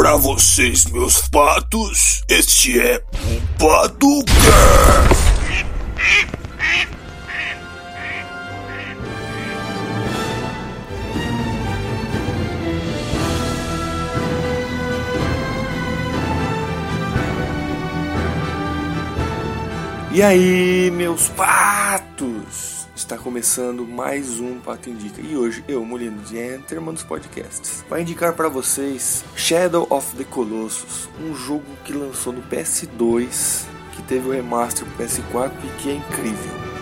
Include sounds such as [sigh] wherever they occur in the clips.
Pra vocês, meus patos, este é o PatoCast. E aí, meus patos! Está começando mais um Pato Indica e hoje eu, Molino de Enterman dos Podcasts, vai indicar para vocês Shadow of the Colossus, um jogo que lançou no PS2, que teve o remaster pro PS4 e que é incrível.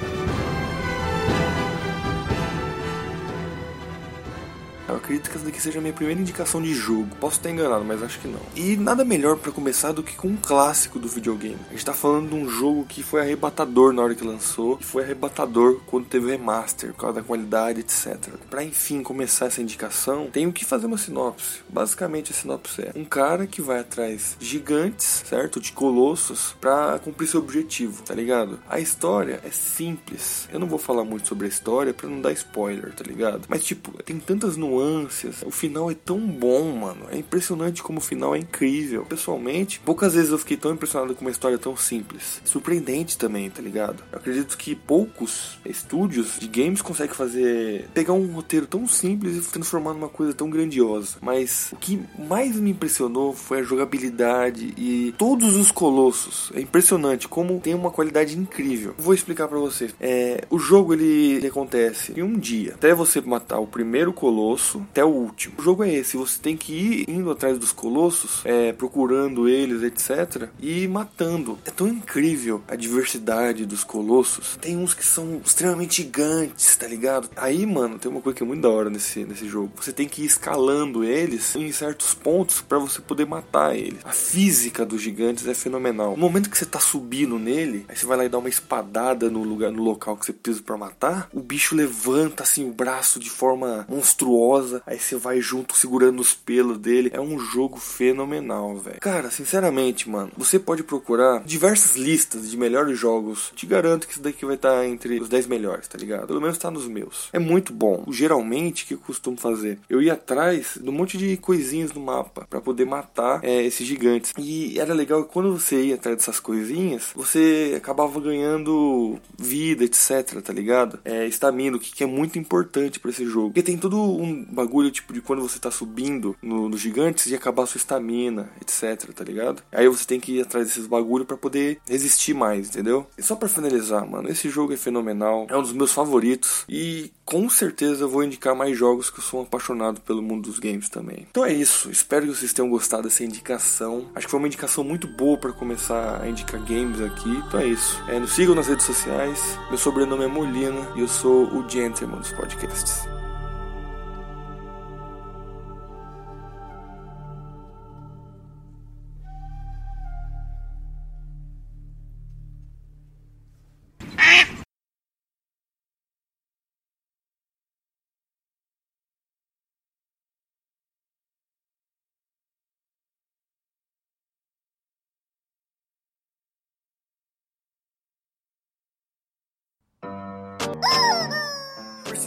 Eu acredito que essa daqui seja a minha primeira indicação de jogo. Posso estar enganado, mas acho que não. E nada melhor para começar do que com um clássico do videogame. A gente tá falando de um jogo que foi arrebatador na hora que lançou, e foi arrebatador quando teve o remaster, por causa da qualidade, etc. Para enfim começar essa indicação, tenho que fazer uma sinopse. Basicamente a sinopse é um cara que vai atrás de gigantes, certo? De colossos para cumprir seu objetivo, tá ligado? A história é simples. Eu não vou falar muito sobre a história para não dar spoiler, tá ligado? Mas tipo, tem tantas nuances nuances. O final é tão bom, mano. É impressionante como o final é incrível. Pessoalmente, poucas vezes eu fiquei tão impressionado com uma história tão simples. Surpreendente também, tá ligado? Eu acredito que poucos estúdios de games conseguem fazer. pegar um roteiro tão simples e transformar numa coisa tão grandiosa. Mas o que mais me impressionou foi a jogabilidade e todos os colossos. É impressionante como tem uma qualidade incrível. Vou explicar para vocês. É, o jogo ele, ele acontece em um dia. Até você matar o primeiro colosso até o último. O jogo é esse, você tem que ir indo atrás dos colossos, é, procurando eles, etc. E matando. É tão incrível a diversidade dos colossos. Tem uns que são extremamente gigantes, tá ligado? Aí, mano, tem uma coisa que é muito da hora nesse, nesse jogo. Você tem que ir escalando eles em certos pontos para você poder matar eles. A física dos gigantes é fenomenal. No momento que você tá subindo nele, aí você vai lá e dá uma espadada no lugar, no local que você precisa para matar, o bicho levanta assim o braço de forma monstruosa aí você vai junto segurando os pelos dele. É um jogo fenomenal, velho. Cara, sinceramente, mano, você pode procurar diversas listas de melhores jogos. Te garanto que isso daqui vai estar tá entre os 10 melhores, tá ligado? Pelo menos tá nos meus. É muito bom. Geralmente, o que eu costumo fazer? Eu ia atrás de um monte de coisinhas no mapa para poder matar é, esses gigantes. E era legal que quando você ia atrás dessas coisinhas, você acabava ganhando vida, etc, tá ligado? É, estamina, o que é muito importante para esse jogo. Porque tem todo um bagulho tipo de quando você tá subindo no, no gigante, de acabar a sua estamina, etc, tá ligado? Aí você tem que ir atrás desses bagulho para poder resistir mais, entendeu? E só para finalizar, mano, esse jogo é fenomenal, é um dos meus favoritos e com certeza eu vou indicar mais jogos que eu sou apaixonado pelo mundo dos games também. Então é isso, espero que vocês tenham gostado dessa indicação. Acho que foi uma indicação muito boa para começar a indicar games aqui. Então é isso. É, nos sigam nas redes sociais. Meu sobrenome é Molina e eu sou o Gentleman dos podcasts.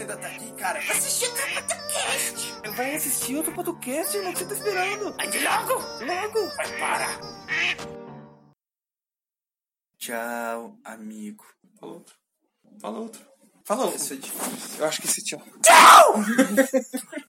Você ainda tá aqui, cara? Assistir outro podcast. Vai assistir outro podcast, irmão. O que você tá esperando? Vai de logo. Logo. Vai, para. Tchau, amigo. Fala outro. Fala outro. Fala outro. Esse é difícil. Eu acho que esse tchau. Tchau! [laughs]